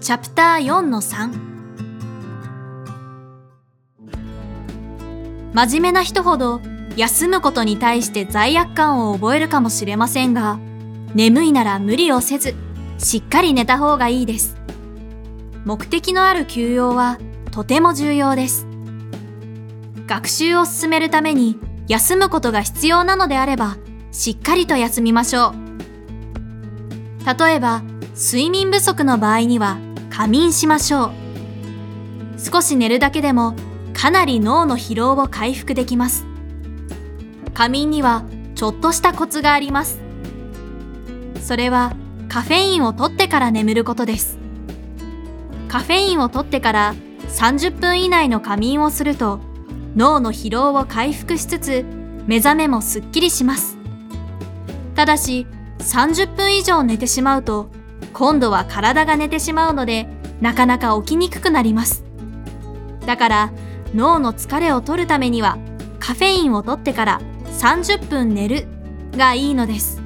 チャプター4の3真面目な人ほど休むことに対して罪悪感を覚えるかもしれませんが、眠いなら無理をせず、しっかり寝た方がいいです。目的のある休養はとても重要です。学習を進めるために休むことが必要なのであれば、しっかりと休みましょう。例えば、睡眠不足の場合には仮眠しましょう。少し寝るだけでもかなり脳の疲労を回復できます。仮眠にはちょっとしたコツがあります。それはカフェインを取ってから眠ることです。カフェインを取ってから30分以内の仮眠をすると脳の疲労を回復しつつ目覚めもすっきりします。ただし30分以上寝てしまうと今度は体が寝てしまうのでなかなか起きにくくなります。だから脳の疲れを取るためにはカフェインを取ってから30分寝るがいいのです。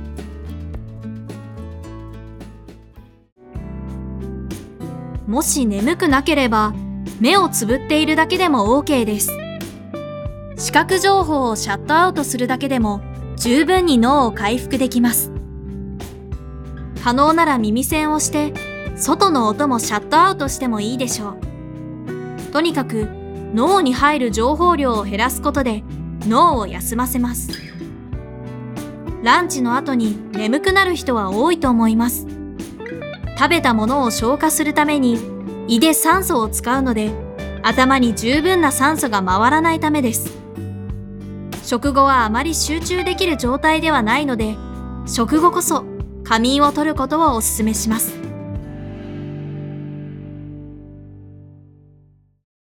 もし眠くなければ目をつぶっているだけでも OK です。視覚情報をシャットアウトするだけでも十分に脳を回復できます。可能なら耳栓をして外の音もシャットアウトしてもいいでしょう。とにかく脳に入る情報量を減らすことで脳を休ませます。ランチの後に眠くなる人は多いと思います。食べたものを消化するために胃で酸素を使うので頭に十分な酸素が回らないためです。食後はあまり集中できる状態ではないので、食後こそ仮眠を取ることをお勧めします。